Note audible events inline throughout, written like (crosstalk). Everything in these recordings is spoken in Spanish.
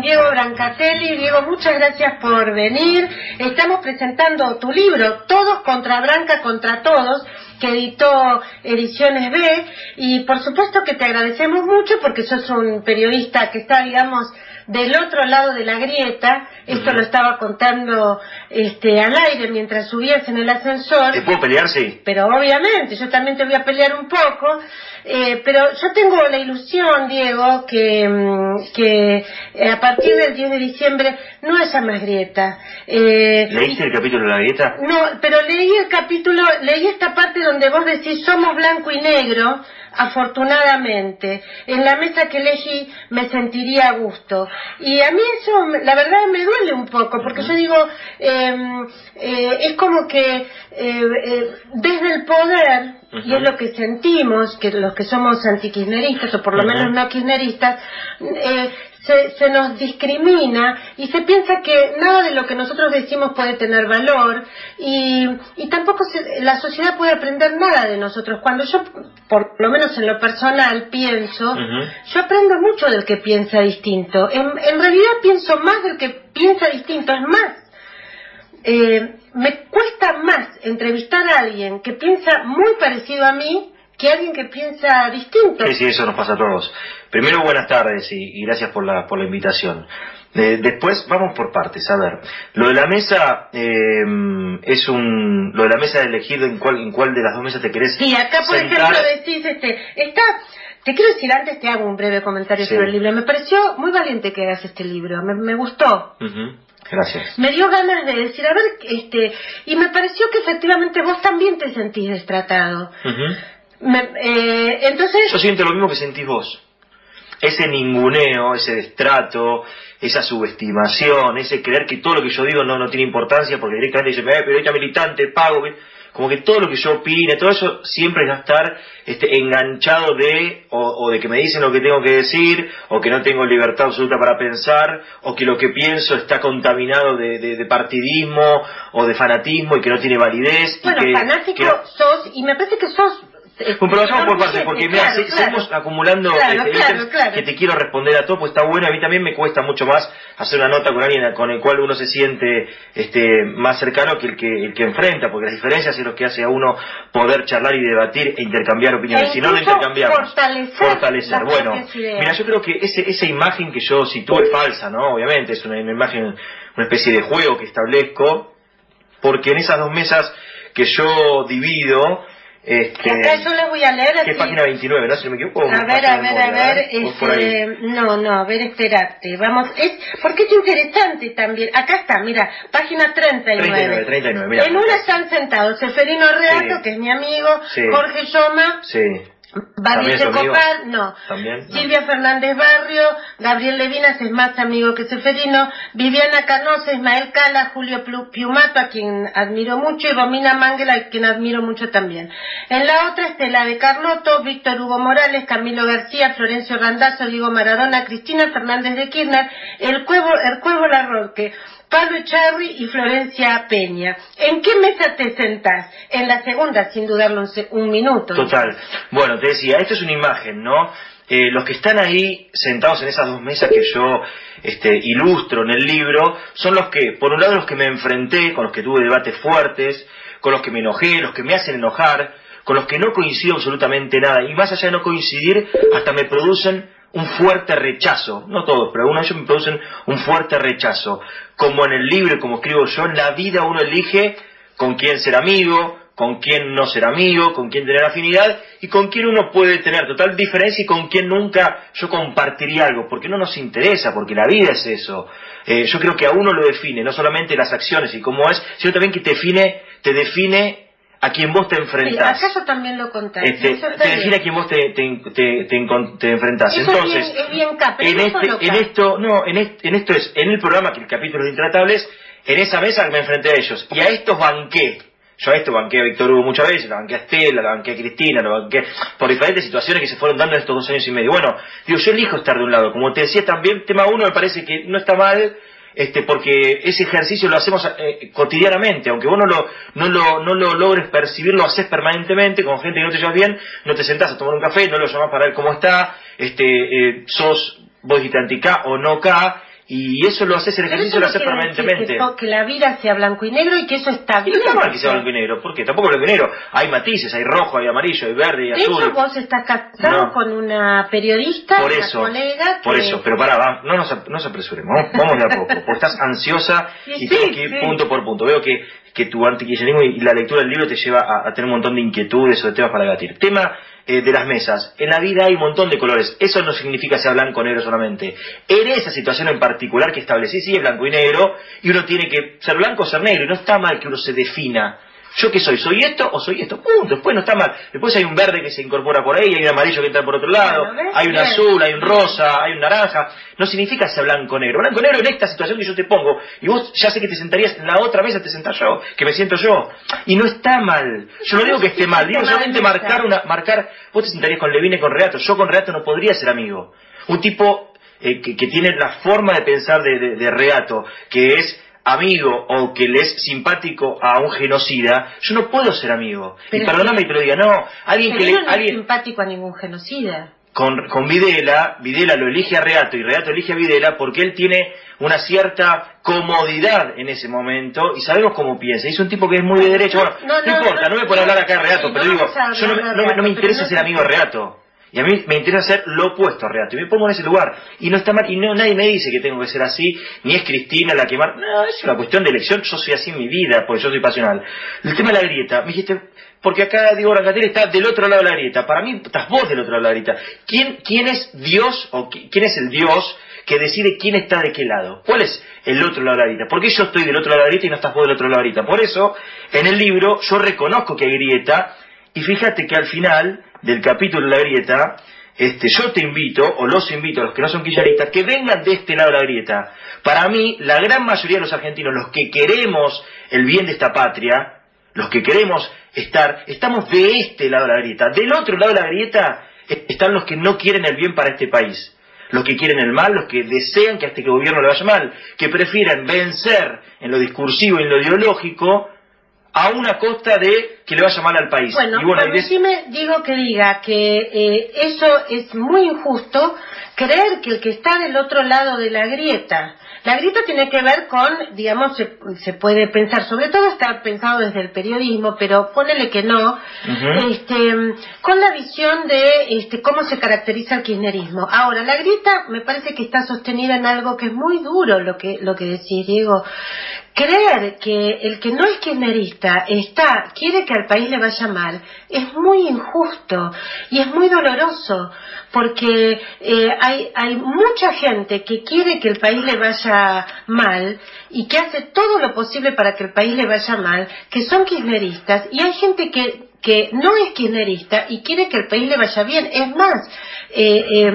Diego Brancatelli, Diego, muchas gracias por venir. Estamos presentando tu libro, Todos contra Branca contra Todos, que editó Ediciones B, y por supuesto que te agradecemos mucho porque sos un periodista que está, digamos, del otro lado de la grieta, esto lo estaba contando este, al aire mientras subías en el ascensor. ¿Te puedo pelear? Sí. Pero obviamente, yo también te voy a pelear un poco, eh, pero yo tengo la ilusión, Diego, que, mm, que eh, a partir del 10 de diciembre no haya más grieta. Eh, ¿Leíste el capítulo de la grieta? No, pero leí el capítulo, leí esta parte donde vos decís somos blanco y negro, afortunadamente. En la mesa que elegí me sentiría a gusto. Y a mí eso, la verdad, me duele un poco, porque yo digo, em, eh, es como que eh, eh, desde el poder, y es lo que sentimos, que los que somos antikirchneristas, o por lo menos no kirchneristas, se, nos discrimina y se piensa que nada de lo que nosotros decimos puede tener valor y, tampoco la sociedad puede aprender nada de nosotros. Cuando yo, por lo menos en lo personal, pienso, yo aprendo mucho del que piensa distinto. En, realidad pienso más del que piensa distinto, es más. Eh, me cuesta más entrevistar a alguien que piensa muy parecido a mí que alguien que piensa distinto. Sí, sí, eso nos pasa a todos. Primero, buenas tardes y, gracias por la, por la invitación. después, vamos por partes. A ver, lo de la mesa eh, es un. Lo de la mesa de elegir en cuál, en cuál de las dos mesas te querés. Sí, acá, por ejemplo, decís, este, está. Te quiero decir antes, te hago un breve comentario sobre el libro. Me pareció muy valiente que hagas este libro, me, gustó. Gracias. Me dio ganas de decir, a ver, este, y me pareció que efectivamente vos también te sentís destratado. Eh, entonces... Yo siento lo mismo que sentís vos. Ese ninguneo, ese destrato, esa subestimación, ese creer que todo lo que yo digo no, no tiene importancia porque directamente dice, eh, periodista militante, pago, como que todo lo que yo opine, todo eso siempre va a estar este, enganchado de, o, de que me dicen lo que tengo que decir, o que no tengo libertad absoluta para pensar, o que lo que pienso está contaminado de, partidismo o de fanatismo y que no tiene validez. Bueno, fanático sos, y me parece que sos bueno, pero por partes, porque mira, seguimos acumulando este, que te quiero responder a todo, pues está bueno, a mí también me cuesta mucho más hacer una nota con alguien con el cual uno se siente este más cercano que el que el que enfrenta, porque las diferencias es lo que hace a uno poder charlar y debatir e intercambiar opiniones, e si no lo intercambiamos. Fortalecer. fortalecer. Bueno, mira, yo creo que ese, esa imagen que yo sitúo es falsa, ¿no? Obviamente, es una, una imagen, una especie de juego que establezco, porque en esas dos mesas que yo divido, este, Acá yo les voy a leer. ¿Qué página 29, no? Si me equivoco. A ver, a ver, a ver. Este, no, no, a ver, espérate. Vamos, es, porque es interesante también. Acá está, mira, página 39. 39, 39, mira. En una están sentados Seferino Reato, que es mi amigo, Jorge Yoma. Sí Babi Copal, no. Silvia Fernández Barrio, Gabriel Levinas es más amigo que Seferino, Viviana Canosa, Ismael Cala, Julio Piumato, a quien admiro mucho, y Romina Mangela, a quien admiro mucho también. En la otra, Estela de Carlotto, Víctor Hugo Morales, Camilo García, Florencio Randazzo, Diego Maradona, Cristina Fernández de Kirchner, el Cuevo, el Cuevo Larroque, Pablo Echarri y Florencia Peña. ¿En qué mesa te sentás? En la segunda, sin dudarlo un, minuto. Total. Bueno, te decía, esto es una imagen, ¿no? Eh, los que están ahí sentados en esas dos mesas que yo este, ilustro en el libro son los que, por un lado, los que me enfrenté, con los que tuve debates fuertes, con los que me enojé, los que me hacen enojar, con los que no coincido absolutamente nada, y más allá de no coincidir, hasta me producen un fuerte rechazo, no todos, pero algunos de ellos me producen un fuerte rechazo. Como en el libro, como escribo yo, en la vida uno elige con quién ser amigo, con quién no ser amigo, con quién tener afinidad y con quién uno puede tener total diferencia y con quién nunca yo compartiría algo, porque no nos interesa, porque la vida es eso. Eh, yo creo que a uno lo define, no solamente las acciones y cómo es, sino también que te define, te define a quien vos te enfrentás. Acá yo también lo conté. Este, te define a quien vos te, te, te, te enfrentás. Eso Entonces, es bien, es bien en, este, en esto, no, en, este- en esto es, en el programa que el capítulo de Intratables, en esa mesa me enfrenté a ellos. Y a estos banqué. Yo a esto banqué a Víctor Hugo muchas veces, la banqué a Estela, la banqué a Cristina, la banqué por diferentes situaciones que se fueron dando en estos dos años y medio. Bueno, digo, yo elijo estar de un lado. Como te decía también, tema uno me parece que no está mal, este, porque ese ejercicio lo hacemos eh, cotidianamente, aunque vos no lo, no, lo, no lo logres percibir, lo haces permanentemente, con gente que no te llevas bien, no te sentás a tomar un café, no lo llamás para ver cómo está, este, eh, sos, vos dijiste anti-K o no K, y eso lo haces, el ejercicio lo haces permanentemente. Que, to- que la vida sea blanco y negro y que eso está bien. no está mal que sea blanco y negro, ¿por qué? Tampoco blanco y negro. Hay matices, hay rojo, hay amarillo, hay verde, hay De azul. hecho, vos estás casado No. con una periodista, por una eso, colega. por que- eso, pero pará, no nos, no apresuremos, vamos, vamos de a poco, porque estás ansiosa Sí, y sí, que ir sí. punto por punto. Veo que, que tu antikirchnerismo y la lectura del libro te lleva a, a tener un montón de inquietudes o de temas para debatir. Tema eh, de las mesas. En la vida hay un montón de colores. Eso no significa sea blanco o negro solamente. En esa situación en particular que establecí, sí es blanco y negro, y uno tiene que ser blanco o ser negro, y no está mal que uno se defina. ¿Yo qué soy? ¿Soy esto o soy esto? Punto. Después no está mal. Después hay un verde que se incorpora por ahí, hay un amarillo que entra por otro lado, hay un azul, hay un rosa, hay un naranja. No significa ser blanco o negro. Blanco o negro en esta situación que yo te pongo. Y vos ya sé que te sentarías en la otra mesa, te sentás yo, que me siento yo. Y no está mal. Yo no digo que esté mal. Digo solamente marcar una, marcar, vos te sentarías con Levine y con Reato. Yo con Reato no podría ser amigo. Un tipo eh, que, que tiene la forma de pensar de, de, de Reato, que es amigo o que le es simpático a un genocida, yo no puedo ser amigo. Pero y es perdóname que- te lo diga, no, alguien que le, no es alguien, simpático a ningún genocida. con, con Videla, Videla lo elige a Reato y Reato elige a Videla porque él tiene una cierta comodidad en ese momento y sabemos cómo piensa. Es un tipo que es muy de derecho. Bueno, no, No, no, importa, no, me puede no, hablar acá de Reato, pero digo, yo no, me- interesa ser amigo de Reato. Y a mí me interesa ser lo opuesto a Reato. Y me pongo en ese lugar. Y no está mal. Y no, nadie me dice que tengo que ser así. Ni es Cristina la que mar... No, es una cuestión de elección. Yo soy así mi vida, porque yo soy pasional. El tema de la grieta. Me dijiste, porque acá Diego Brancatelli está del otro lado de la grieta. Para mí estás vos del otro lado de la grieta. ¿Quién, quién es Dios o qui- quién es el Dios que decide quién está de qué lado? ¿Cuál es el otro lado de la grieta? ¿Por qué yo estoy del otro lado de la grieta y no estás vos del otro lado de la grieta? Por eso, en el libro yo reconozco que hay grieta y fíjate que al final del capítulo de la grieta, este, yo te invito, o los invito a los que no son kirchneristas, que vengan de este lado de la grieta. Para mí, la gran mayoría de los argentinos, los que queremos el bien de esta patria, los que queremos estar, estamos de este lado de la grieta. Del otro lado de la grieta están los que no quieren el bien para este país. Los que quieren el mal, los que desean que a este gobierno le vaya mal, que prefieren vencer en lo discursivo y en lo ideológico a una costa de que le vaya mal al país. Bueno, y bueno, permitime, digo que diga que eh, eso es muy injusto, creer que el que está del otro lado de la grieta, la grieta tiene que ver con, digamos, se, se puede pensar, sobre todo está pensado desde el periodismo, pero ponele que no, este, con la visión de este, cómo se caracteriza el kirchnerismo. Ahora, la grieta me parece que está sostenida en algo que es muy duro lo que, lo que decís, Diego. Creer que el que no es kirchnerista está, quiere que al país le vaya mal, es muy injusto y es muy doloroso, porque eh, hay, hay mucha gente que quiere que el país le vaya mal y que hace todo lo posible para que el país le vaya mal, que son kirchneristas, y hay gente que, que no es kirchnerista y quiere que el país le vaya bien. Es más, eh, eh,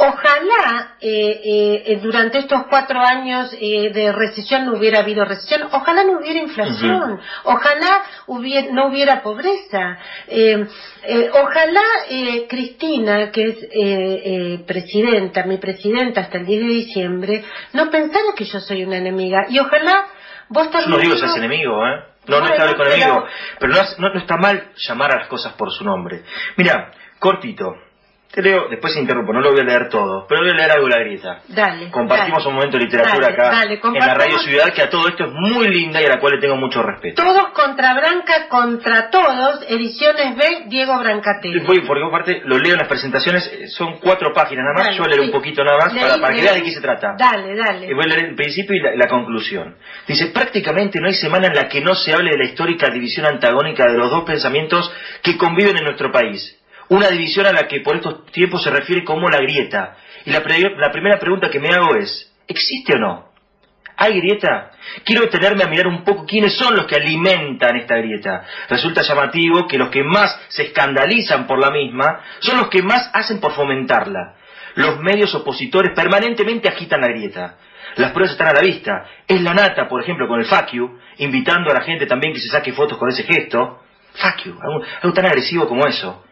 Ojalá eh, eh, eh, durante estos cuatro años eh, de recesión no hubiera habido recesión, ojalá no hubiera inflación, ojalá hubiera- no hubiera pobreza, eh, eh, ojalá eh, Cristina, que es eh, eh, presidenta, mi presidenta hasta el 10 de diciembre, no pensara que yo soy una enemiga y ojalá vos Yo también... no digo seas enemigo, ¿eh? No, no Bueno, está con enemigo. Pero no, no- no está mal llamar a las cosas por su nombre. Mira, cortito. Leo, después interrumpo, no lo voy a leer todo, pero voy a leer algo de la grieta. Dale. Compartimos dale. un momento de literatura Dale, acá dale, en la. Radio Ciudad, que a todo esto es muy linda y a la cual le tengo mucho respeto. Todos contra Branca, contra todos, ediciones B, Diego Brancatelli. Voy, porque aparte lo leo en las presentaciones, eh, son cuatro páginas nada más, yo voy a leer sí. un poquito nada más para, Leí, para que veas de qué se trata. Dale, dale. Y voy a leer el principio y la, la conclusión. Dice, prácticamente no hay semana en la que no se hable de la histórica división antagónica de los dos pensamientos que conviven en nuestro país. Una división a la que por estos tiempos se refiere como la grieta. Y la, primera pregunta que me hago es, ¿existe o no? ¿Hay grieta? Quiero detenerme a mirar un poco quiénes son los que alimentan esta grieta. Resulta llamativo que los que más se escandalizan por la misma son los que más hacen por fomentarla. Los medios opositores permanentemente agitan la grieta. Las pruebas están a la vista. Es la nata, por ejemplo, con el fuck invitando a la gente también que se saque fotos con ese gesto. Fuck you, algo, tan agresivo como eso.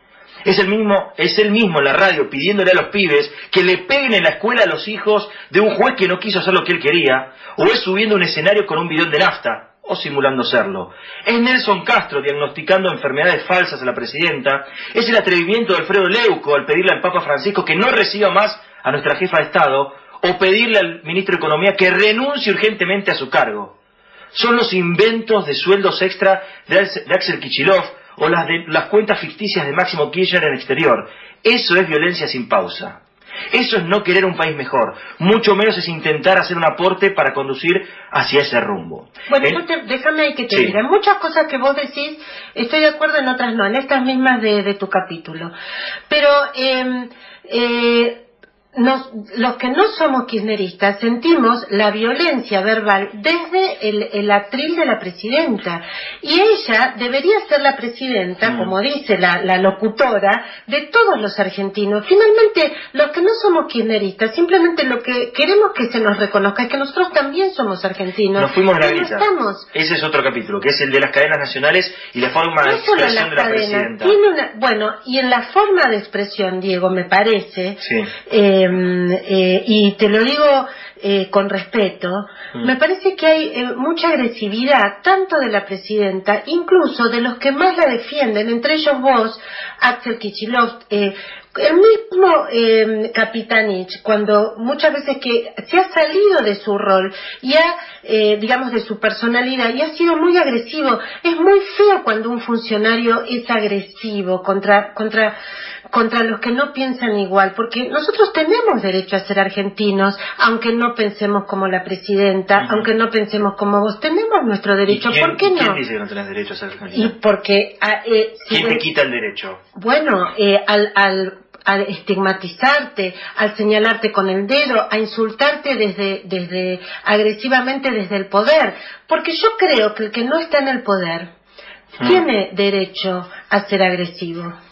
Es el mismo, es el mismo en la radio pidiéndole a los pibes que le peguen en la escuela a los hijos de un juez que no quiso hacer lo que él quería, o es subiendo un escenario con un bidón de nafta, o simulando serlo. Es Nelson Castro diagnosticando enfermedades falsas a la presidenta, es el atrevimiento de Alfredo Leuco al pedirle al Papa Francisco que no reciba más a nuestra jefa de Estado, o pedirle al ministro de Economía que renuncie urgentemente a su cargo. Son los inventos de sueldos extra de Axel Kichilov o las, de, las cuentas ficticias de Máximo Kirchner en el exterior. Eso es violencia sin pausa. Eso es no querer un país mejor. Mucho menos es intentar hacer un aporte para conducir hacia ese rumbo. Bueno, déjame ahí que te diga. En muchas cosas que vos decís estoy de acuerdo, en otras no, en estas mismas de, tu capítulo. Pero em, eh, los que no somos kirchneristas sentimos la violencia verbal desde el, atril de la presidenta. Y ella debería ser la presidenta, mm. como dice la, locutora, de todos los argentinos. Finalmente, los que no somos kirchneristas, simplemente lo que queremos que se nos reconozca es que nosotros también somos argentinos. Nos fuimos la estamos. Ese es otro capítulo, que es el de las cadenas nacionales y la forma de expresión de la presidenta. bueno, y en la forma de expresión, Diego, me parece, eh, Em, eh, y te lo digo eh, con respeto, mm. me parece que hay eh, mucha agresividad, tanto de la presidenta, incluso de los que más la defienden, entre ellos vos, Axel Kichilov, el mismo eh, Capitanich, cuando muchas veces que se ha salido de su rol y ha, digamos, de su personalidad y ha sido muy agresivo, es muy feo cuando un funcionario es agresivo contra, contra contra los que no piensan igual, porque nosotros tenemos derecho a ser argentinos, aunque no pensemos como la presidenta, aunque no pensemos como vos, tenemos nuestro derecho, ¿por qué no? ¿Quién dice que no tenés derecho a ser argentino? Y porque... Ah, eh, ¿Quién te quita el derecho? Bueno, eh, al, al al estigmatizarte, al señalarte con el dedo, a insultarte desde, desde agresivamente desde el poder, porque yo creo que el que no está en el poder mm. tiene derecho a ser agresivo.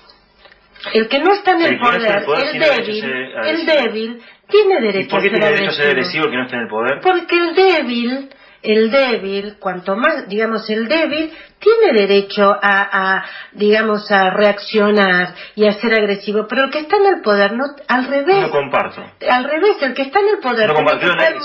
El que no está en el, poder, el, débil, el débil, tiene derecho a ser tiene derecho a ser agresivo el que no está en el poder? Porque el débil, el débil, cuanto más, digamos, el débil, tiene derecho a, a, digamos, a reaccionar y a ser agresivo, pero el que está en el poder, no, al revés. No comparto. Al revés, el que está en el poder no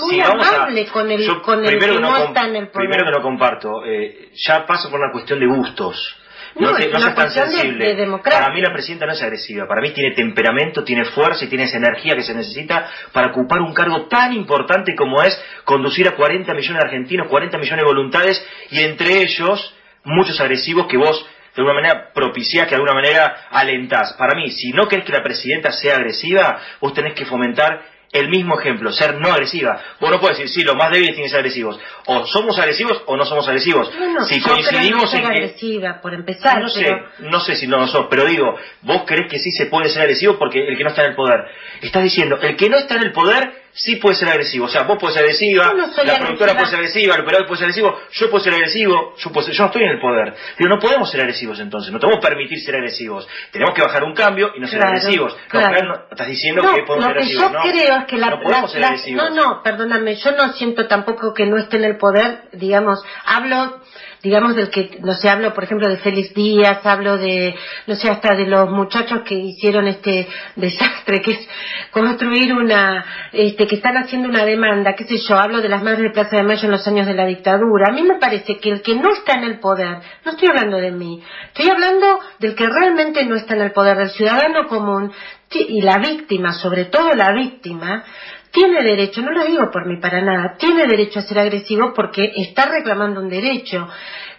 muy amable con el, con el que no, está en el poder. Primero que no comparto, eh, ya paso por una cuestión de gustos. No, es tan sensible. para mí la presidenta no es agresiva, para mí tiene temperamento, tiene fuerza y tiene esa energía que se necesita para ocupar un cargo tan importante como es conducir a 40 millones de argentinos, 40 millones de voluntades y entre ellos muchos agresivos que vos de alguna manera propiciás, que de alguna manera alentás. Para mí, si no querés que la presidenta sea agresiva, vos tenés que fomentar el mismo ejemplo, ser no agresiva. Vos no puedes decir, sí, los más débiles tienen que ser agresivos. O somos agresivos o no somos agresivos. si coincidimos en que... agresiva, por empezar. No sé, no sé si no lo sos, pero digo, vos crees que sí se puede ser agresivo porque el que no está en el poder. Estás diciendo, el que no está en el poder sí puede ser agresivo. O sea, vos puedes ser agresiva, la productora puede ser agresiva, el operador puede ser agresivo, yo puedo ser agresivo, yo, yo no estoy en el poder. Pero no podemos ser agresivos entonces, no podemos permitir ser agresivos. Tenemos que bajar un cambio y no ser agresivos. No, estás diciendo que podemos ser agresivos. Yo creo es que la, no podemos ser agresivos. No, no, perdóname, yo no siento tampoco que no esté en el poder, digamos, hablo digamos del que, no sé, hablo por ejemplo de Félix Díaz, hablo de, no sé, hasta de los muchachos que hicieron este desastre, que es construir una, este, que están haciendo una demanda, qué sé yo, hablo de las madres de Plaza de Mayo en los años de la dictadura. A mí me parece que el que no está en el poder, no estoy hablando de mí, estoy hablando del que realmente no está en el poder, del ciudadano común, y la víctima, sobre todo la víctima, tiene derecho, no lo digo por mí para nada, tiene derecho a ser agresivo porque está reclamando un derecho.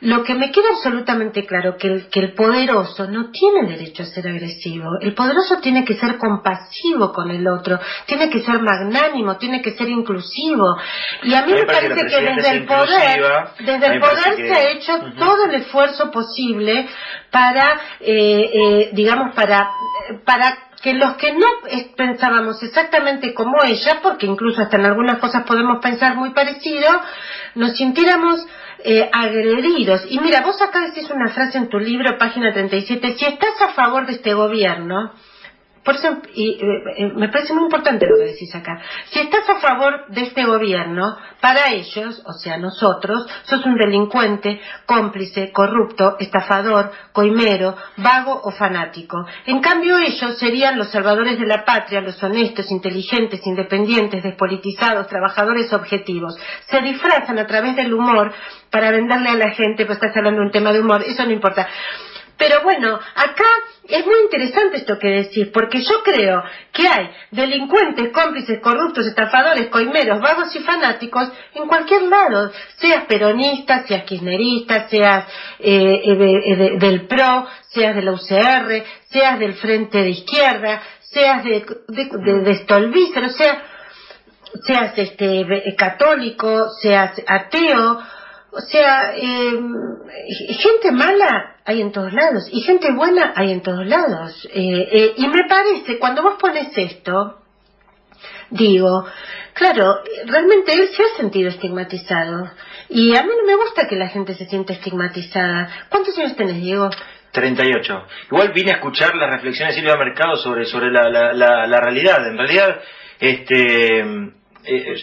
Lo que me queda absolutamente claro que el, que el poderoso no tiene derecho a ser agresivo. El poderoso tiene que ser compasivo con el otro, tiene que ser magnánimo, tiene que ser inclusivo. Y a mí me, parece, que, desde el poder, desde el poder se ha hecho todo el esfuerzo posible para, eh, eh, digamos, para, para que los que no pensábamos exactamente como ella, porque incluso hasta en algunas cosas podemos pensar muy parecido, nos sintiéramos eh, agredidos. Y mira, vos acá decís una frase en tu libro, página 37, si estás a favor de este gobierno, por eso, y, eh, eh, me parece muy importante lo que decís acá. Si estás a favor de este gobierno, para ellos, o sea, nosotros, sos un delincuente, cómplice, corrupto, estafador, coimero, vago o fanático. En cambio, ellos serían los salvadores de la patria, los honestos, inteligentes, independientes, despolitizados, trabajadores objetivos. Se disfrazan a través del humor para venderle a la gente, pues estás hablando de un tema de humor, eso no importa. Pero bueno, acá es muy interesante esto que decís, porque yo creo que hay delincuentes, cómplices, corruptos, estafadores, coimeros, vagos y fanáticos en cualquier lado, seas peronista, seas kirchnerista, seas eh, eh, del PRO, seas de la UCR, seas del Frente de Izquierda, seas de, de, de, Stolbizer, o sea, seas este, católico, seas ateo, o sea, eh, gente mala hay en todos lados y gente buena hay en todos lados. Eh, eh, y me parece, cuando vos pones esto, digo, claro, realmente él se ha sentido estigmatizado. Y a mí no me gusta que la gente se sienta estigmatizada. ¿Cuántos años tenés, Diego? 38. Igual vine a escuchar las reflexiones de Silvia Mercado sobre, sobre la, la, la, realidad. En realidad, este,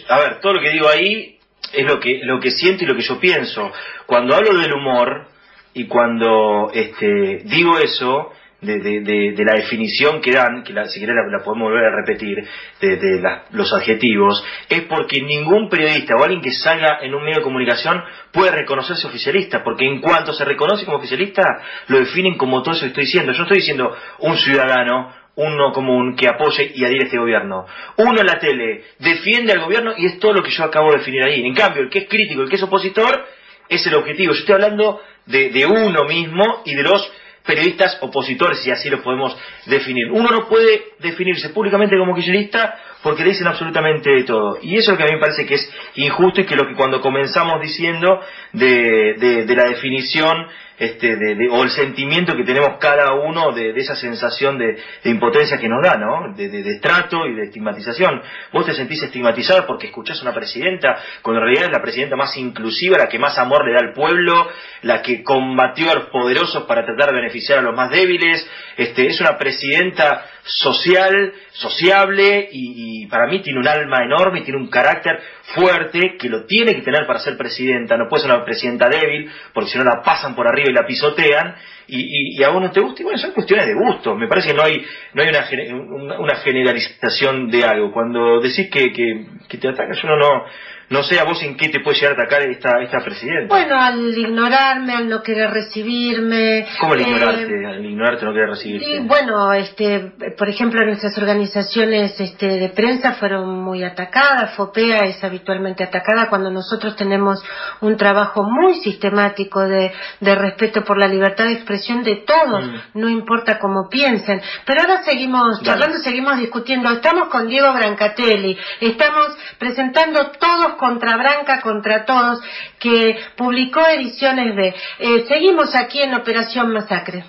a ver, todo lo que digo ahí es lo que, lo que siento y lo que yo pienso. Cuando hablo del humor y cuando este, digo eso, de, de, la definición que dan, que si querés la, podemos volver a repetir, de, los adjetivos, es porque ningún periodista o alguien que salga en un medio de comunicación puede reconocerse oficialista, porque en cuanto se reconoce como oficialista, lo definen como todo eso que estoy diciendo. Yo estoy diciendo un ciudadano uno común que apoye y adhiere a este gobierno. Uno en la tele defiende al gobierno y es todo lo que yo acabo de definir ahí. En cambio, el que es crítico, el que es opositor, es el objetivo. Yo estoy hablando de, de uno mismo y de los periodistas opositores, si así lo podemos definir. Uno no puede definirse públicamente como kirchnerista porque le dicen absolutamente todo. Y eso es lo que a mí me parece que es injusto y que lo que cuando comenzamos diciendo de, de, de la definición este, de, o el sentimiento que tenemos cada uno de, esa sensación de, impotencia que nos da, ¿no? De, estrato y de estigmatización. Vos te sentís estigmatizado porque escuchás a una presidenta, cuando en realidad es la presidenta más inclusiva, la que más amor le da al pueblo, la que combatió a los poderosos para tratar de beneficiar a los más débiles, este, es una presidenta social, sociable y, y para mí tiene un alma enorme y tiene un carácter fuerte que lo tiene que tener para ser presidenta, no puede ser una presidenta débil, porque si no la pasan por arriba y la pisotean, y, a vos no te gusta, y bueno, son cuestiones de gusto, me parece que no hay, no hay una, una, generalización de algo, cuando decís que, que, que te atacan, yo no, no, sé a vos en qué te puede llegar a atacar esta, esta presidenta. Bueno, al ignorarme, al no querer recibirme. ¿Cómo al ignorarte? Eh, al ignorarte, no querer recibirte. Sí, bueno, este, por ejemplo, nuestras organizaciones este, de prensa fueron muy atacadas. FOPEA es habitualmente atacada cuando nosotros tenemos un trabajo muy sistemático de, de respeto por la libertad de expresión de todos, mm. no importa cómo piensen. Pero ahora seguimos charlando, seguimos discutiendo. Estamos con Diego Brancatelli, estamos presentando todos contra Branca, contra todos, que publicó Ediciones de. Eh, seguimos aquí en Operación Masacre.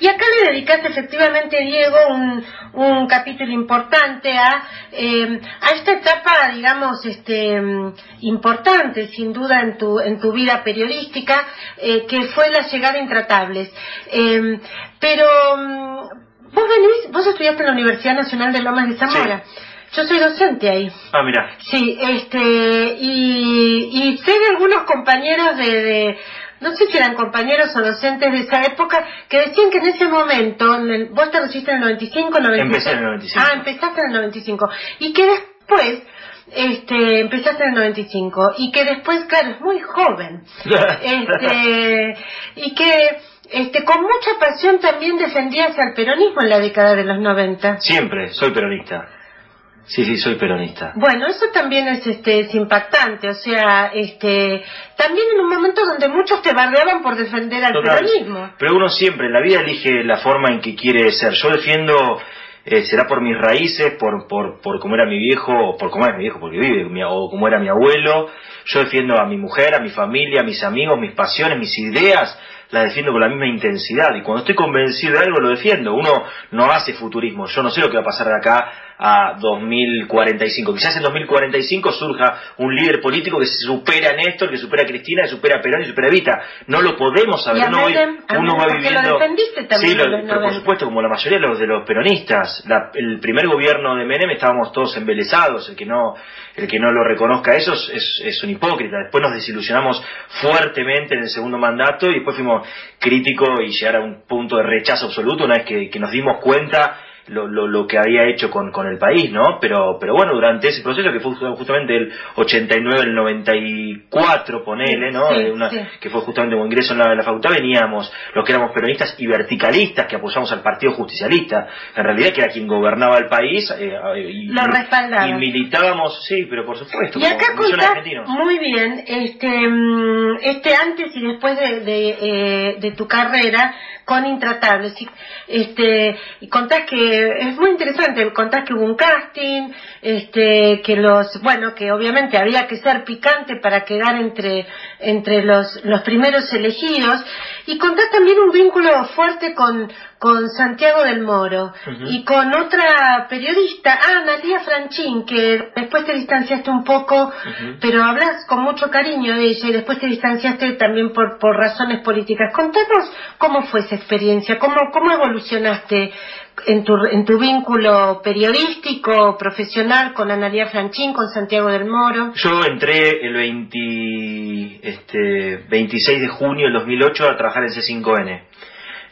Y acá le dedicaste efectivamente, Diego, un, un capítulo importante a, eh, a esta etapa, digamos, este, importante, sin duda, en tu, en tu vida periodística, eh, que fue la llegada a Intratables. pero, mm, vos venís, vos estudiaste en la Universidad Nacional de Lomas de Zamora. Yo soy docente ahí. Ah, mira. Sí, este, y, y sé de algunos compañeros de, de, no sé si eran compañeros o docentes de esa época, que decían que en ese momento, vos te recibiste en el 95, 96. Empecé en el 95. Ah, empezaste en el 95. Y que después, este, empezaste en el 95. Y que después, claro, es muy joven. (laughs) este, y que, este, con mucha pasión también defendías al peronismo en la década de los 90. Siempre, soy peronista. Sí, sí, soy peronista. Bueno, eso también es, este, es impactante, o sea, este, también en un momento donde muchos te bardeaban por defender al peronismo. Pero uno siempre en la vida elige la forma en que quiere ser. Yo defiendo, eh, será por mis raíces, por, por, por cómo era mi viejo, por cómo era mi viejo, porque vive, o cómo era mi abuelo. Yo defiendo a mi mujer, a mi familia, a mis amigos, mis pasiones, mis ideas las defiendo con la misma intensidad. Y cuando estoy convencido de algo, lo defiendo. Uno no hace futurismo. Yo no sé lo que va a pasar de acá a 2045. Quizás en 2045 surja un líder político que supera a Néstor, que supera a Cristina, que supera a Perón y supera a Evita. No lo podemos saber. uno, va viviendo... sí, pero por supuesto, como la mayoría de los, de los peronistas. el primer gobierno de Menem estábamos todos embelesados. El que no, el que no lo reconozca eso es, es un hipócrita. Después nos desilusionamos fuertemente en el segundo mandato y después fuimos críticos y llegar a un punto de rechazo absoluto una vez que, que nos dimos cuenta lo, lo, lo, que había hecho con, con el país, ¿no? Pero, pero bueno, durante ese proceso que fue justamente el 89, el 94, ponele, ¿no? Una, Que fue justamente un ingreso en la, la, facultad, veníamos los que éramos peronistas y verticalistas que apoyamos al Partido Justicialista, en realidad que era quien gobernaba el país. Eh, y, lo Y militábamos, sí, pero por supuesto. Y acá contás muy bien, este, mm, este antes y después de, de, eh, de tu carrera, con Intratables. Este, y contás que es muy interesante, contás que hubo un casting, este, que los, bueno, que obviamente había que ser picante para quedar entre, entre los, los primeros elegidos, y contás también un vínculo fuerte con, con Santiago del Moro y con otra periodista, ah, Analia Franchín, que después te distanciaste un poco, pero hablas con mucho cariño de ella y después te distanciaste también por, por razones políticas. Contanos cómo fue esa experiencia, cómo, cómo evolucionaste en tu, en tu vínculo periodístico, profesional con Analia Franchín, con Santiago del Moro. Yo entré el 20, este, 26 de junio del 2008 a trabajar en C5N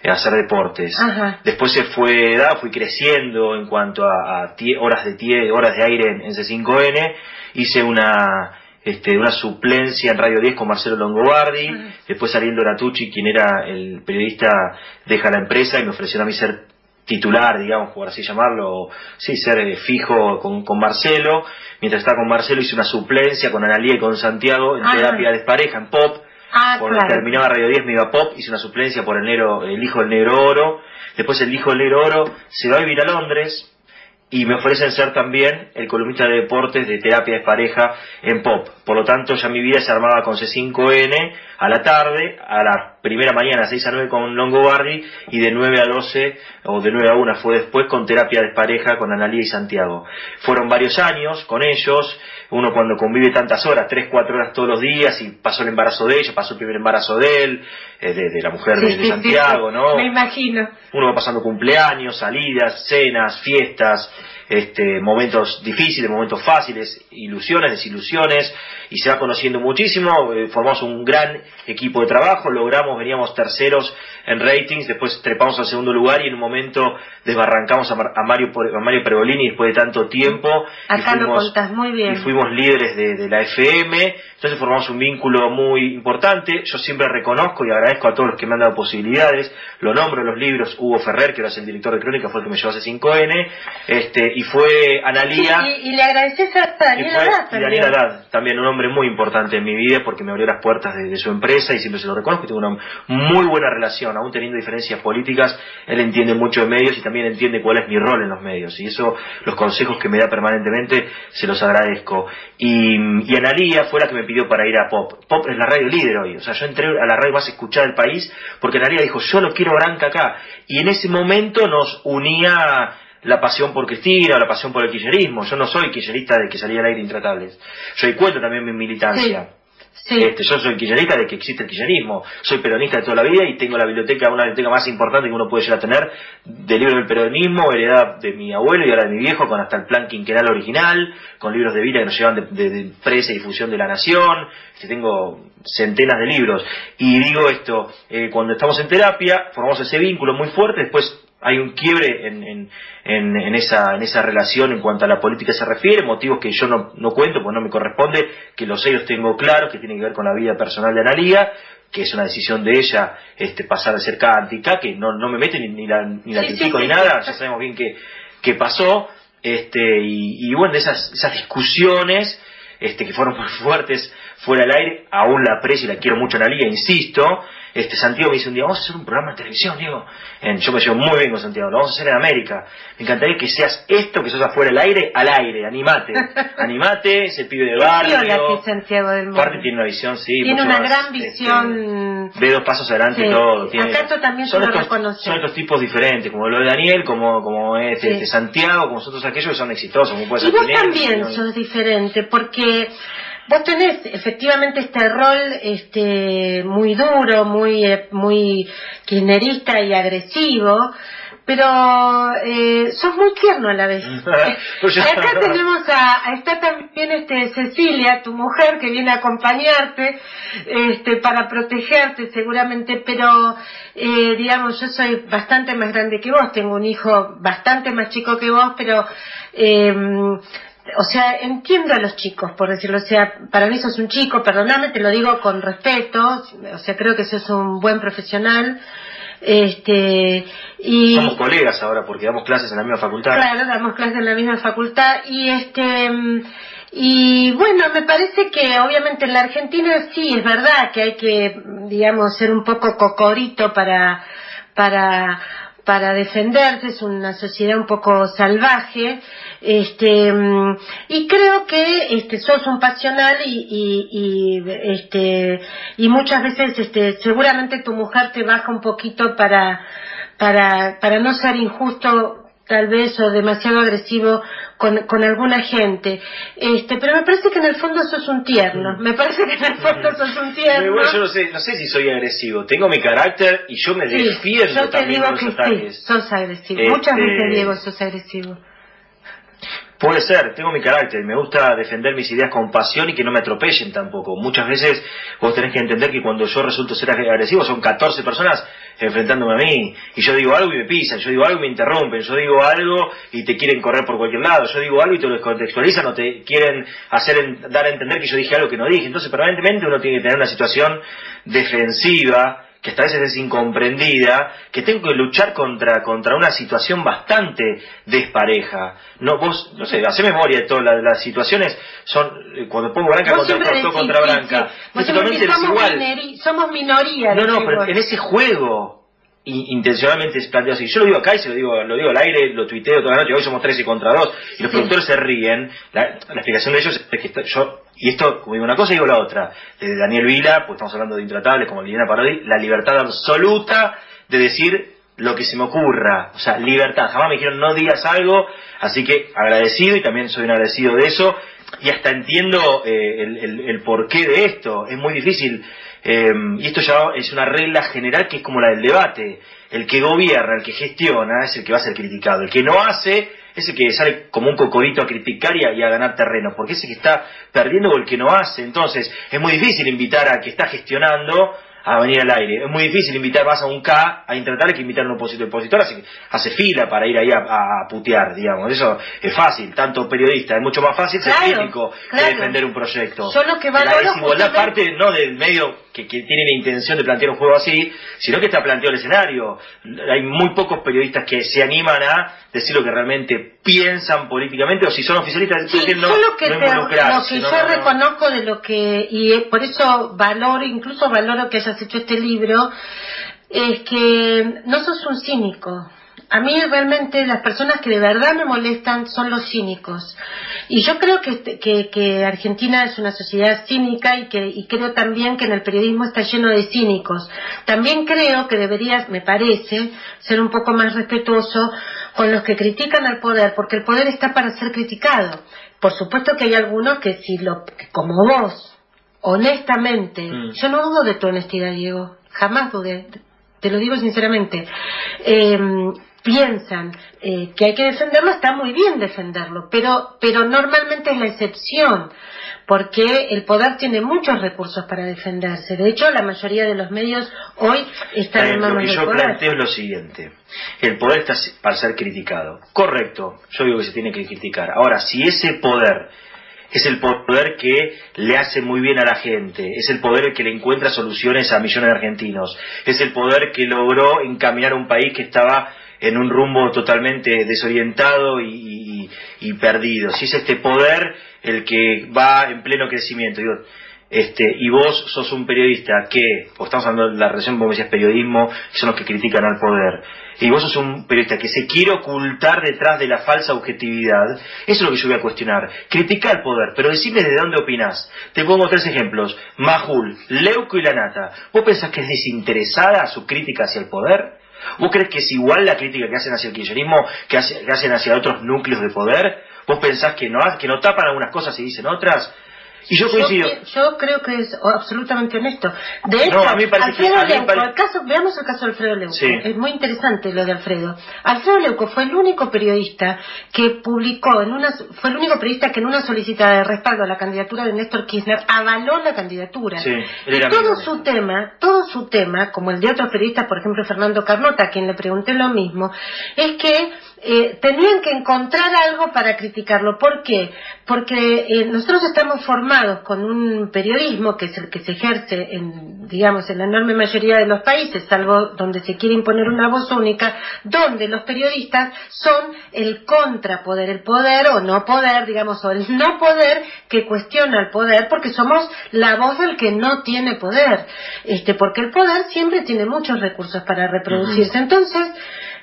hacer deportes. Después se fue, da, fui creciendo en cuanto a, horas de tie, horas de aire en, C5N, hice una este, una suplencia en Radio 10 con Marcelo Longobardi, después Ariel Ratucci, quien era el periodista, deja la empresa y me ofreció a mí ser titular, digamos, por así llamarlo, sí, ser eh, fijo con, con, Marcelo. Mientras estaba con Marcelo hice una suplencia con Analia y con Santiago en terapia de pareja, en pop, Ah, Cuando terminaba Radio 10 me iba pop, hice una suplencia por el, negro, el hijo del negro oro. Después el hijo del negro oro se va a vivir a Londres y me ofrecen ser también el columnista de deportes de terapia de pareja en pop. Por lo tanto, ya mi vida se armaba con C5N a la tarde, a la primera mañana 6 a 9 con Longobardi y de 9 a 12 o de 9 a 1 fue después con terapia de pareja con Analía y Santiago. Fueron varios años con ellos, uno cuando convive tantas horas, 3, 4 horas todos los días y pasó el embarazo de ellos, pasó el primer embarazo de él, eh, de, la mujer de, Santiago, ¿no? Me imagino. Uno va pasando cumpleaños, salidas, cenas, fiestas, este, momentos difíciles, momentos fáciles, ilusiones, desilusiones, y se va conociendo muchísimo, eh, formamos un gran equipo de trabajo, logramos, veníamos terceros en ratings, después trepamos al segundo lugar y en un momento desbarrancamos a, Mario, a Mario Pergolini después de tanto tiempo. Acá y fuimos, lo muy bien. Y fuimos líderes de, la FM, entonces formamos un vínculo muy importante, yo siempre reconozco y agradezco a todos los que me han dado posibilidades, lo nombro en los libros, Hugo Ferrer, que ahora es el director de Crónica, fue el que me llevó hace 5N, este, y fue Analía. y, le agradeces a Daniel Haddad también. Y también un hombre muy importante en mi vida porque me abrió las puertas de, su empresa y siempre se lo reconozco y tengo una muy buena relación, aún teniendo diferencias políticas, él entiende mucho de medios y también entiende cuál es mi rol en los medios y eso, los consejos que me da permanentemente, se los agradezco. Y, y Analía fue la que me pidió para ir a Pop. Pop es la radio líder hoy, o sea, yo entré a la radio más escuchada del país porque Analía dijo, yo lo quiero branca acá. Y en ese momento nos unía la pasión por Cristina o la pasión por el kirchnerismo. Yo no soy kirchnerista de que salía al aire intratables. Yo cuento también mi militancia. Este, yo soy kirchnerista de que existe el kirchnerismo. Soy peronista de toda la vida y tengo la biblioteca, una biblioteca más importante que uno puede llegar a tener de libros del peronismo, heredad de mi abuelo y ahora de mi viejo, con hasta el plan quinquenal original, con libros de vida que nos llevan de, de, presa y difusión de la nación. Este, tengo centenas de libros. Y digo esto, eh, cuando estamos en terapia, formamos ese vínculo muy fuerte, después hay un quiebre en, en, en, esa, en esa relación en cuanto a la política se refiere, motivos que yo no, no cuento, pues no me corresponde, que los ellos tengo claros, que tienen que ver con la vida personal de Analía, que es una decisión de ella este, pasar de ser anti-K, que no, no me mete ni, la, ni la critico ni nada, ya sabemos bien qué que pasó, este, y, y bueno, esas, esas discusiones este, que fueron muy fuertes fuera del aire, aún la aprecio y la quiero mucho a Analía, insisto, este, Santiago me dice un día, vamos a hacer un programa de televisión, Diego. yo me llevo muy bien con Santiago, lo vamos a hacer en América. Me encantaría que seas esto, que sos afuera del aire, al aire, animate. (laughs) animate, ese pibe de barrio. Santiago del Mundo. Aparte tiene una visión, sí. Tiene una gran este, visión. ve dos pasos adelante y todo. Tiene, Acá también son, estos, son estos tipos diferentes, como lo de Daniel, como, como este, este Santiago, como nosotros aquellos que son exitosos. Como puede y vos también sos diferente, porque Vos tenés efectivamente este rol este, muy duro, muy, eh, muy kirchnerista y agresivo, pero eh, sos muy tierno a la vez. (laughs) Pues (laughs) acá tenemos a, está también este Cecilia, tu mujer, que viene a acompañarte, este, para protegerte seguramente, pero eh, digamos, yo soy bastante más grande que vos, tengo un hijo bastante más chico que vos, pero eh, o sea, entiendo a los chicos, por decirlo, o sea, para mí sos un chico, perdóname, te lo digo con respeto, o sea, creo que sos un buen profesional, este, y... Somos colegas ahora porque damos clases en la misma facultad. Claro, damos clases en la misma facultad y este... Y bueno, me parece que obviamente en la Argentina sí es verdad que hay que, digamos, ser un poco cocorito para, para para defenderse, es una sociedad un poco salvaje, este, y creo que este, sos un pasional y, y, este, y muchas veces este, seguramente tu mujer te baja un poquito para, para, para no ser injusto tal vez o demasiado agresivo con, con alguna gente. Este, pero me parece que en el fondo sos un tierno. Me parece que en el fondo sos un tierno. Bueno, yo no sé, no sé si soy agresivo. Tengo mi carácter y yo me defiendo yo te digo que Sí, sos agresivo. Muchas veces este, Diego sos agresivo. Puede ser, tengo mi carácter, me gusta defender mis ideas con pasión y que no me atropellen tampoco. Muchas veces vos tenés que entender que cuando yo resulto ser agresivo son 14 personas enfrentándome a mí y yo digo algo y me pisan, yo digo algo y me interrumpen, yo digo algo y te quieren correr por cualquier lado, yo digo algo y te lo descontextualizan o te quieren hacer dar a entender que yo dije algo que no dije. Entonces permanentemente uno tiene que tener una situación defensiva que hasta veces es incomprendida, que tengo que luchar contra, contra una situación bastante despareja. No, vos, no sé, hace memoria de todas las, situaciones, son, eh, cuando pongo Branca contra, contra Branca, somos minoría. No, no, pero en ese juego, intencionalmente es planteado así. Yo lo digo acá y se lo digo, lo digo al aire, lo tuiteo toda la noche, hoy somos 13 contra 2, y los productores se ríen. La, explicación de ellos es que yo, y esto, como digo una cosa, digo la otra. De Daniel Vila, pues estamos hablando de intratables como Liliana Parodi, la libertad absoluta de decir lo que se me ocurra. O sea, libertad. Jamás me dijeron no digas algo, así que agradecido y también soy un agradecido de eso. Y hasta entiendo eh, el, el, el porqué de esto. Es muy difícil Em, y esto ya es una regla general que es como la del debate. El que gobierna, el que gestiona, es el que va a ser criticado. El que no hace es el que sale como un cocorito a criticar y a, ganar terreno, porque es el que está perdiendo o el que no hace. Entonces, es muy difícil invitar a que está gestionando a venir al aire. Es muy difícil invitar más a un K a intentar que invitar a un opositor. El opositor hace, hace fila para ir ahí a, putear, digamos. Eso es fácil, tanto periodista. Es mucho más fácil ser crítico que defender un proyecto. Solo que la desigualdad parte no del medio que, tiene la intención de plantear un juego así, sino que está planteado el escenario. Hay muy pocos periodistas que se animan a decir lo que realmente piensan políticamente o si son oficialistas sí, no, lo que, lo que yo reconozco de lo que y por eso valoro incluso valoro que hayas hecho este libro es que no sos un cínico a mí realmente las personas que de verdad me molestan son los cínicos. Y yo creo que, que, Argentina es una sociedad cínica y, que, y creo también que en el periodismo está lleno de cínicos. También creo que deberías, me parece, ser un poco más respetuoso con los que critican al poder, porque el poder está para ser criticado. Por supuesto que hay algunos que si lo, como vos, honestamente, mm. yo no dudo de tu honestidad, Diego, jamás dudé, te lo digo sinceramente. Eh, piensan eh, que hay que defenderlo, está muy bien defenderlo, pero, pero normalmente es la excepción, porque el poder tiene muchos recursos para defenderse. De hecho, la mayoría de los medios hoy están en manos. Lo que yo planteo es lo siguiente, el poder está para ser criticado. Correcto, yo digo que se tiene que criticar. Ahora, si ese poder es el poder que le hace muy bien a la gente, es el poder que le encuentra soluciones a millones de argentinos, es el poder que logró encaminar un país que estaba en un rumbo totalmente desorientado y, perdido. Si es este poder el que va en pleno crecimiento. Digo, este, y vos sos un periodista que, o estamos hablando de la relación, como decías, periodismo, que son los que critican al poder, y vos sos un periodista que se quiere ocultar detrás de la falsa objetividad, eso es lo que yo voy a cuestionar. Critica al poder, pero decime de dónde opinás. Te pongo tres ejemplos. Majul, Leuco y la Nata. ¿Vos pensás que es desinteresada su crítica hacia el poder? ¿Vos crees que es igual la crítica que hacen hacia el kirchnerismo que, hacen hacia otros núcleos de poder? ¿Vos pensás que no, que no tapan algunas cosas y dicen otras? Y yo coincido. Yo, creo que es absolutamente honesto. De hecho, Alfredo Leuco, caso, veamos el caso de Alfredo Leuco. Es muy interesante lo de Alfredo. Alfredo Leuco fue el único periodista que publicó, en una, fue el único periodista que en una solicitada de respaldo a la candidatura de Néstor Kirchner avaló la candidatura. todo su tema, todo su tema, como el de otros periodistas, por ejemplo Fernando Carnota, a quien le pregunté lo mismo, es que eh, tenían que encontrar algo para criticarlo. ¿Por qué? Porque eh, nosotros estamos formados con un periodismo que es el que se ejerce en, digamos, en la enorme mayoría de los países, salvo donde se quiere imponer una voz única, donde los periodistas son el contrapoder, el poder o no poder, digamos, o el no poder que cuestiona el poder, porque somos la voz del que no tiene poder, este, porque el poder siempre tiene muchos recursos para reproducirse. Entonces,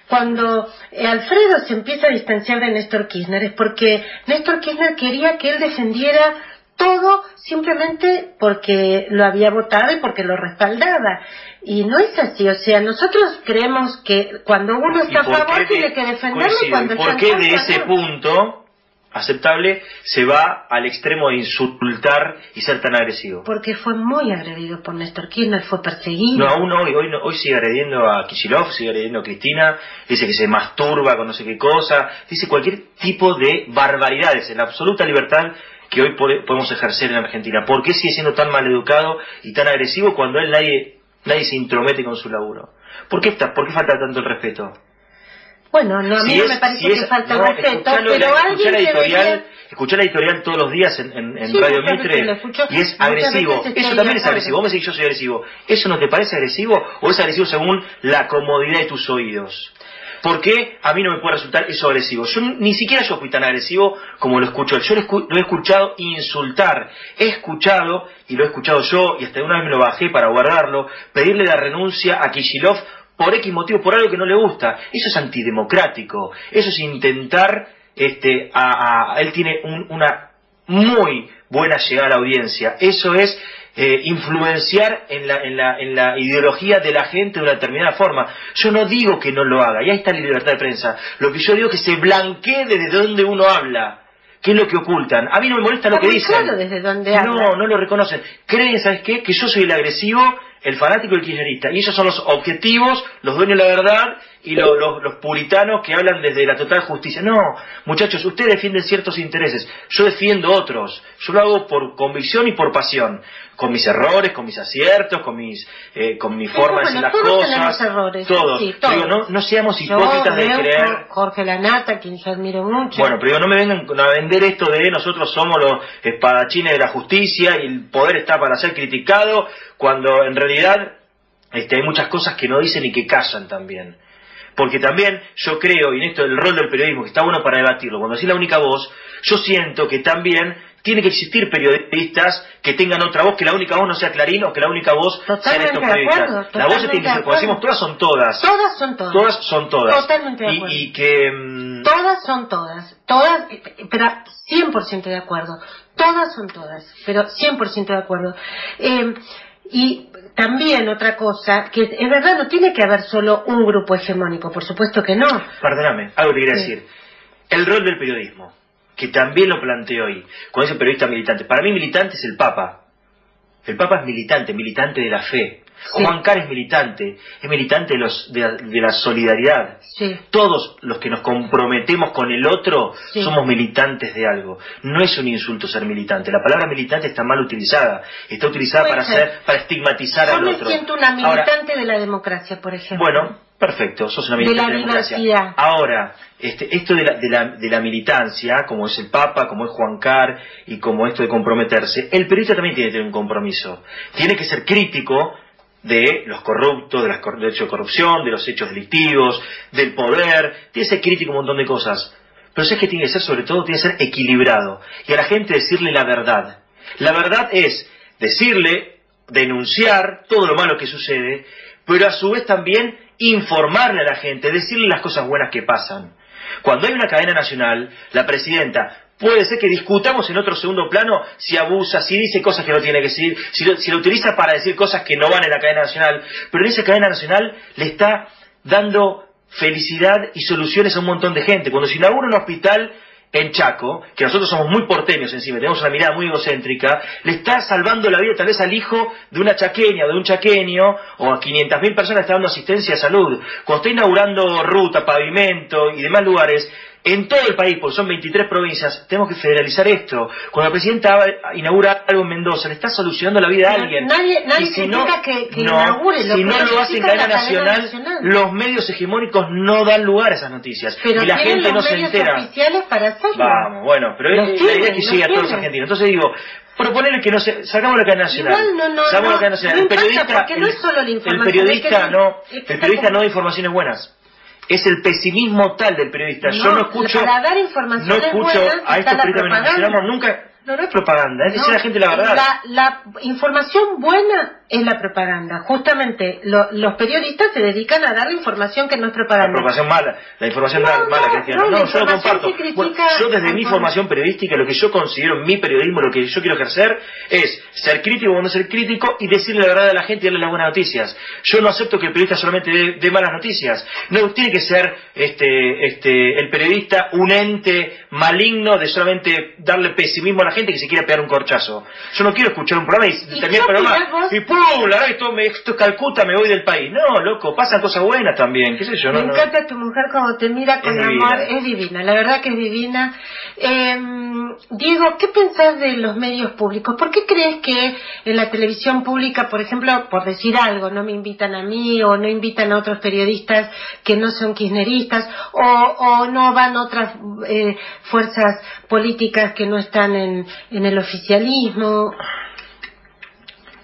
cuando eh, Alfredo se empieza a distanciar de Néstor Kirchner es porque Néstor Kirchner quería que él defendiera todo simplemente porque lo había votado y porque lo respaldaba. Y no es así, o sea, nosotros creemos que cuando uno está a favor tiene que defenderlo cuando ¿Por qué de ese punto aceptable, se va al extremo de insultar y ser tan agresivo. Porque fue muy agredido por Néstor Kirchner, fue perseguido. No, aún hoy, hoy, hoy sigue agrediendo a Kishilov, sigue agrediendo a Cristina, dice que se masturba con no sé qué cosa, dice cualquier tipo de barbaridades, en la absoluta libertad que hoy podemos ejercer en Argentina. ¿Por qué sigue siendo tan mal educado y tan agresivo cuando él nadie, nadie se intromete con su laburo? ¿Por qué, está, ¿Por qué falta tanto el respeto? Bueno, no, a mí no me parece que falta respeto, pero alguien la editorial, Escuché la editorial todos los días en, Radio Mitre y es agresivo. Eso también es agresivo. Vos me decís yo soy agresivo. ¿Eso no te parece agresivo o es agresivo según la comodidad de tus oídos? ¿Por qué a mí no me puede resultar eso agresivo? Yo ni siquiera yo fui tan agresivo como lo escucho. Yo lo, he escuchado insultar. He escuchado, y lo he escuchado yo, y hasta una vez me lo bajé para guardarlo, pedirle la renuncia a Kishilov por X motivo, por algo que no le gusta. Eso es antidemocrático. Eso es intentar, este, a, él tiene una muy buena llegada a la audiencia. Eso es eh, influenciar en la, en, la, en la ideología de la gente de una determinada forma. Yo no digo que no lo haga, y ahí está la libertad de prensa. Lo que yo digo es que se blanquee desde donde uno habla. ¿Qué es lo que ocultan? A mí no me molesta lo que dicen. desde donde no, no lo reconocen. Creen, ¿sabes qué? Que yo soy el agresivo el fanático y el kirchnerista. Y esos son los objetivos, los dueños de la verdad y los puritanos que hablan desde la total justicia. No, muchachos, ustedes defienden ciertos intereses, yo defiendo otros. Yo lo hago por convicción y por pasión con mis errores, con mis aciertos, con mis eh, con mi forma de hacer las cosas. Errores, todos. Digo, no, no seamos hipócritas de creer. Jorge Lanata, quien yo admiro mucho. Bueno, pero digo, no me vengan a vender esto de nosotros somos los espadachines de la justicia y el poder está para ser criticado, cuando en realidad este, hay muchas cosas que no dicen y que callan también. Porque también yo creo, y en esto del rol del periodismo, que está bueno para debatirlo, cuando decís la única voz, yo siento que también tiene que existir periodistas que tengan otra voz, que la única voz no sea Clarín o que la única voz sea estos periodistas. la voz tiene que ser, como decimos, todas son todas. Todas son todas. Todas son todas. Totalmente de acuerdo. Y, que... Mm, todas son todas. Todas, pero 100% de acuerdo. Todas son todas, pero 100% de acuerdo. Eh, y también otra cosa, que es verdad, no tiene que haber solo un grupo hegemónico, por supuesto que no. Perdóname, algo que quería decir. El rol del periodismo que también lo planteo hoy, con ese periodista militante. Para mí militante es el Papa. El Papa es militante, militante de la fe. Juan Carlos es militante, es militante de, los, de, la solidaridad. Todos los que nos comprometemos con el otro somos militantes de algo. No es un insulto ser militante. La palabra militante está mal utilizada. Está utilizada para, hacer, para estigmatizar al otro. Yo me siento una militante de la democracia, por ejemplo. Bueno, perfecto, sos una militante de la, democracia. Ahora, este, esto de la, de, la, de la, militancia, como es el Papa, como es Juan Car y como esto de comprometerse, el periodista también tiene que tener un compromiso. Tiene que ser crítico de los corruptos, de, de hechos de corrupción, de los hechos delictivos, del poder, tiene que ser crítico un montón de cosas. Pero es que tiene que ser, sobre todo, tiene que ser equilibrado. Y a la gente decirle la verdad. La verdad es decirle, denunciar todo lo malo que sucede, pero a su vez también informarle a la gente, decirle las cosas buenas que pasan. Cuando hay una cadena nacional, la presidenta puede ser que discutamos en otro segundo plano si abusa, si dice cosas que no tiene que decir, si lo, si lo utiliza para decir cosas que no van en la cadena nacional, pero en esa cadena nacional le está dando felicidad y soluciones a un montón de gente. Cuando se inaugura un hospital en Chaco, que nosotros somos muy porteños encima, tenemos una mirada muy egocéntrica, le está salvando la vida tal vez al hijo de una chaqueña o de un chaqueño, o a 500.000 personas está dando asistencia a salud. Cuando está inaugurando ruta, pavimento y demás lugares, en todo el país, porque son 23 provincias, tenemos que federalizar esto. Cuando la presidenta inaugura algo en Mendoza, le está solucionando la vida a alguien. Nadie, nadie si no, que, que inaugure, si no lo hace en cadena nacional, los medios hegemónicos no dan lugar a esas noticias. Pero y la gente no se entera. oficiales para hacerlo. Vamos, bueno, pero es, la idea es que llegue a todos los argentinos. Entonces digo, proponerle que no se, sacamos la cadena nacional. Igual no, no, sacamos no, la cadena nacional. No el periodista, no es solo la información, el periodista no, es que el periodista no da informaciones buenas es el pesimismo tal del periodista. Yo no escucho, para dar información no escucho a estos periodistas nunca no, no es propaganda, es decir a la gente la verdad. La, información buena es la propaganda. Justamente los periodistas se dedican a dar la información que no es propaganda. La información mala, la información mala, Cristiana. No, yo lo comparto. yo desde mi formación periodística, lo que yo considero mi periodismo, lo que yo quiero ejercer, es ser crítico o no ser crítico y decirle la verdad a la gente y darle las buenas noticias. Yo no acepto que el periodista solamente dé, malas noticias. No tiene que ser este, este, el periodista un ente maligno de solamente darle pesimismo a la gente que se quiere pegar un corchazo. Yo no quiero escuchar un programa y, terminar el programa y ¡pum! La verdad esto, me, esto es Calcuta, me voy del país. No, loco, pasan cosas buenas también, qué sé yo. Me encanta tu mujer como te mira con amor, es divina, la verdad que es divina. Eh, Diego, ¿qué pensás de los medios públicos? ¿Por qué crees que en la televisión pública, por ejemplo, por decir algo, no me invitan a mí o no invitan a otros periodistas que no son kirchneristas o, o no van otras eh, fuerzas políticas que no están en, en el oficialismo.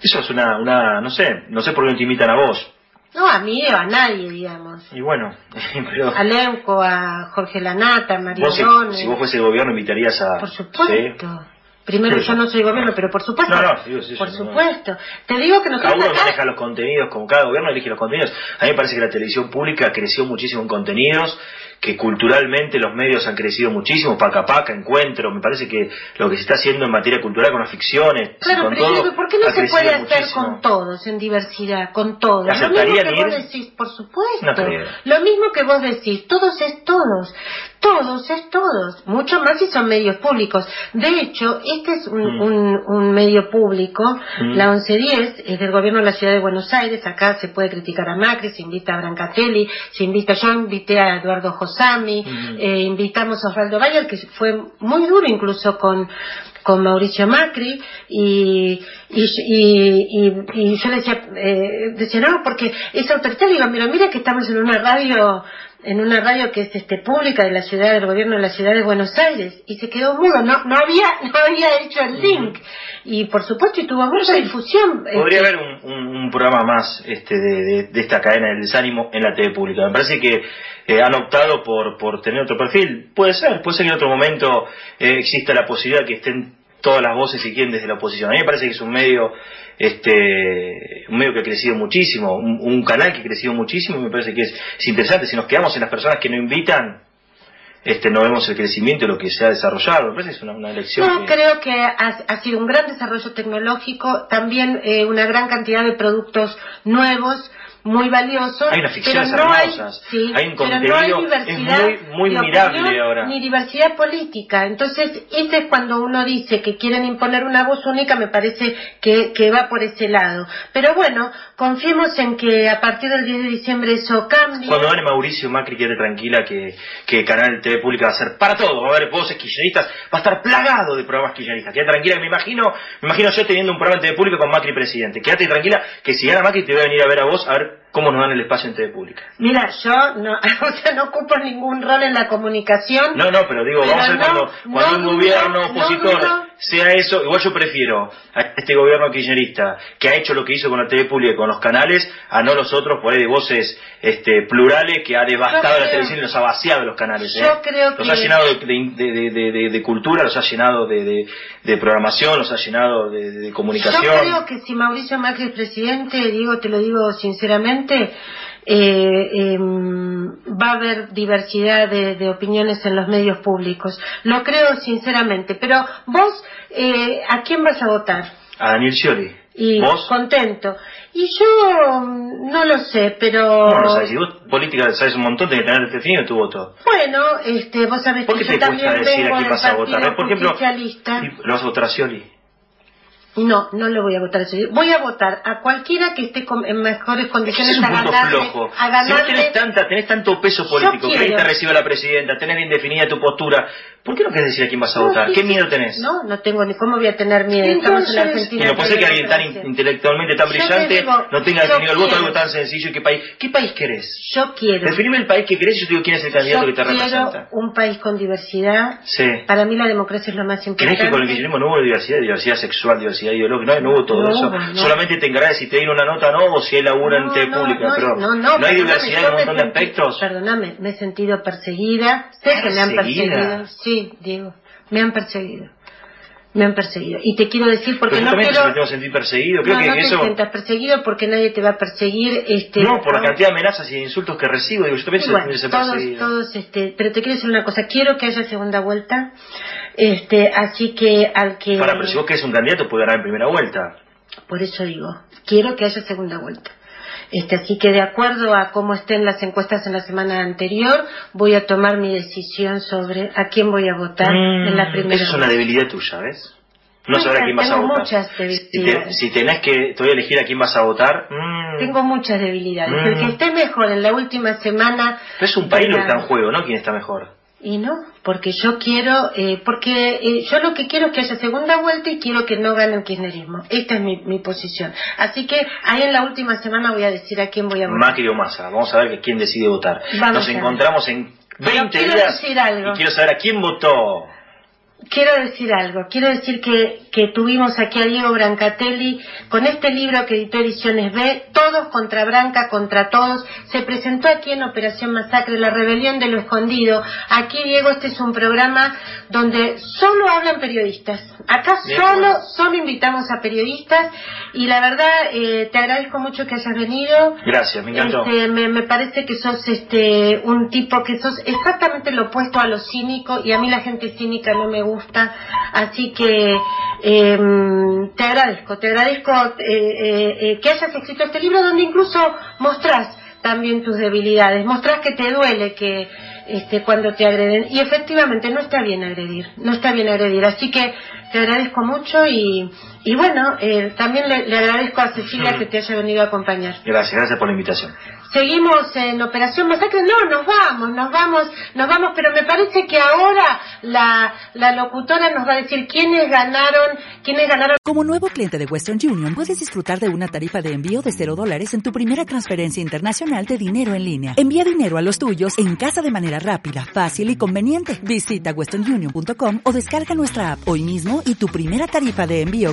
Eso es una, una, no sé, no sé por qué no te invitan a vos. No, a mí o a nadie, digamos. Y bueno, (laughs) pero... A Leuco, a Jorge Lanata, a María si, si, vos fuese gobierno, invitarías a... Por supuesto. Primero, yo no soy gobierno, pero por supuesto. No, no, sí, sí, por supuesto. Te digo que nosotros. Cada uno maneja los contenidos, como cada gobierno elige los contenidos. A mí me parece que la televisión pública creció muchísimo en contenidos que culturalmente los medios han crecido muchísimo, Paca Paca, Encuentro, me parece que lo que se está haciendo en materia cultural con las ficciones, claro, con pero todo, ¿por qué no se puede hacer con todos, en diversidad, con todos? Lo mismo que vos decís, por supuesto. lo mismo que vos decís, todos es todos. Todos es todos, mucho más si son medios públicos. De hecho, este es un, mm. un, medio público, mm. la 1110 es del gobierno de la ciudad de Buenos Aires, acá se puede criticar a Macri, se invita a Brancatelli, se invita, yo invité a Eduardo Josami, mm. eh, invitamos a Osvaldo Bayer, que fue muy duro incluso con, con Mauricio Macri y, y, y, y, yo decía, eh, decía, no, porque es autoritario, digo, mira, mira que estamos en una radio en una radio que es este pública de la ciudad del gobierno de la ciudad de Buenos Aires y se quedó mudo no no había (laughs) no había hecho el link. Y por supuesto y tuvo mucha difusión podría este haber un, programa más este de, de, esta cadena del desánimo en la TV pública. Me parece que eh, han optado por por tener otro perfil. Puede ser puede ser que en otro momento eh, exista la posibilidad que estén todas las voces si quieren desde la oposición a mí me parece que es un medio este un medio que ha crecido muchísimo, un, canal que ha crecido muchísimo y me parece que es, interesante. Si nos quedamos en las personas que no invitan, este no vemos el crecimiento de lo que se ha desarrollado. Me parece que es una, elección. No, creo que ha, sido un gran desarrollo tecnológico, también eh, una gran cantidad de productos nuevos muy valioso. Hay unas ficciones pero no hermosas. Hay, hay un contenido hay diversidad es muy, muy mirable ahora. Ni diversidad política. Entonces, ese es cuando uno dice que quieren imponer una voz única, me parece que, que va por ese lado. Pero bueno, confiemos en que a partir del 10 de diciembre eso cambie. Cuando gane Mauricio Macri, quede tranquila que, que Canal TV Pública va a ser para todo. Va a haber voces kirchneristas, va a estar plagado de programas kirchneristas. Quédate tranquila, me imagino, me imagino yo teniendo un programa de TV Pública con Macri presidente. Quédate tranquila que si gana Macri te voy a venir a ver a vos a ver cómo nos dan el espacio en TV Pública. Mira, yo no, (laughs) o sea, no ocupo ningún rol en la comunicación. No, no, pero digo, Pero vamos a ver no, cuando, cuando no un gobierno no opositor sea eso, igual yo prefiero a este gobierno kirchnerista que ha hecho lo que hizo con la TV Pública con los canales, a no los otros por ahí de voces este, plurales que ha devastado la televisión y los ha vaciado los canales. Yo ¿eh? creo los que- ha llenado de, de- de- cultura, los ha llenado de, programación, los ha llenado de, de Yo comunicación. creo que si Mauricio Macri es presidente, digo, te lo digo sinceramente, eh, em, va a haber diversidad de, de opiniones en los medios públicos. Lo creo sinceramente. Pero vos, eh, ¿a quién vas a votar? A Daniel Scioli. Y ¿Vos? contento. Y yo mm, no lo sé, pero... ¿Cómo no sabes? Si vos política sabes un montón, tenés que tener definido tu voto. Bueno, este, vos sabés ¿Por que yo te también cuesta decir a quién vas a votar? Por ejemplo. ¿lo vas a votar a Scioli? No, no le voy a votar a ese. Voy a votar a cualquiera que esté con- en mejores condiciones es a ganarle, flojo. a Si vos tenés, ganarle. tanta, tenés tanto peso político, que ahí te recibe la presidenta, tenés bien definida tu postura, ¿por qué no querés decir a quién vas a No, votar? sí, ¿Qué sí. miedo tenés? No, no tengo ni cómo voy a tener miedo. Estamos en Entonces, Argentina. y no puede ser que alguien tan in- intelectualmente tan Yo brillante digo, no tenga definido el voto, quiero. algo tan sencillo. ¿Y qué país, qué país querés? Yo quiero. Definime el país que querés y yo te digo quién es el candidato Yo que te quiero representa. un país con diversidad. Sí. Para mí la democracia es lo más ¿Crees importante. que con el kirchnerismo no hubo diversidad, diversidad sexual, diversidad ideológica? No, no hubo todo No eso. no. Solamente te encargas si te dieron una nota no, o si hay laburo en TV no, pública, no, pero no, no, hay diversidad en un me montón de aspectos. Perdóname, me he sentido perseguida. Sé que me han perseguido. Sí, Diego, me han perseguido. Me han perseguido. Y te quiero decir porque no quiero... sentimos sentir perseguidos. Creo no, que no te eso. sientas perseguido porque nadie te va a perseguir. Este, No, por la cantidad de amenazas y de insultos que recibo, digo, yo también bueno, todos, perseguido. todos, este, pero te quiero decir una cosa, quiero que haya segunda vuelta, este, así que al que, Para, pero si vos querés un candidato, puede ganar en primera vuelta. por eso digo, quiero que haya segunda vuelta. Este, así que de acuerdo a cómo estén las encuestas en la semana anterior, voy a tomar mi decisión sobre a quién voy a votar en la primera Esa Mm, es una debilidad tuya, ¿ves? No saber a quién vas a tengo votar. muchas Si, te- debilidades. si tenés que, te voy a elegir a quién vas a votar. mm, Tengo muchas debilidades. Mm. El que esté mejor en la última semana. pero es un país lo que está en juego, ¿no? ¿Quién está mejor? Y no, porque yo quiero, eh, porque eh, yo lo que quiero es que haya segunda vuelta y quiero que no gane el kirchnerismo. Esta es mi, mi posición. Así que ahí en la última semana voy a decir a quién voy a votar. Macri o Massa. Vamos a ver que quién decide votar. Vamos Nos encontramos en 20 quiero días decir algo. y quiero saber a quién votó. Quiero decir algo, quiero decir que, que tuvimos aquí a Diego Brancatelli con este libro que editó Ediciones B, Todos contra Branca, contra todos, se presentó aquí en Operación Masacre, la rebelión de lo escondido. Aquí, Diego, este es un programa donde solo hablan periodistas. Acá Bien, solo, bueno. solo invitamos a periodistas y la verdad eh, te agradezco mucho que hayas venido. Gracias, me encantó. Este, me, me parece que sos este un tipo que sos exactamente lo opuesto a lo cínico y a mí la gente cínica no me gusta así que em, te agradezco te agradezco eh, eh, eh, que hayas escrito este libro donde incluso mostrás también tus debilidades mostrás que te duele que este, cuando te agreden y efectivamente no está bien agredir no está bien agredir así que te agradezco mucho y, y bueno eh, también le, le agradezco a Cecilia Mm. que te haya venido a acompañar Gracias, gracias por la invitación. Seguimos en Operación Masacre. No, nos vamos, nos vamos, nos vamos, pero me parece que ahora la, la locutora nos va a decir quiénes ganaron, quiénes ganaron. Como nuevo cliente de Western Union, puedes disfrutar de una tarifa de envío de 0 dólares en tu primera transferencia internacional de dinero en línea. Envía dinero a los tuyos en casa de manera rápida, fácil y conveniente. Visita westernunion.com o descarga nuestra app hoy mismo y tu primera tarifa de envío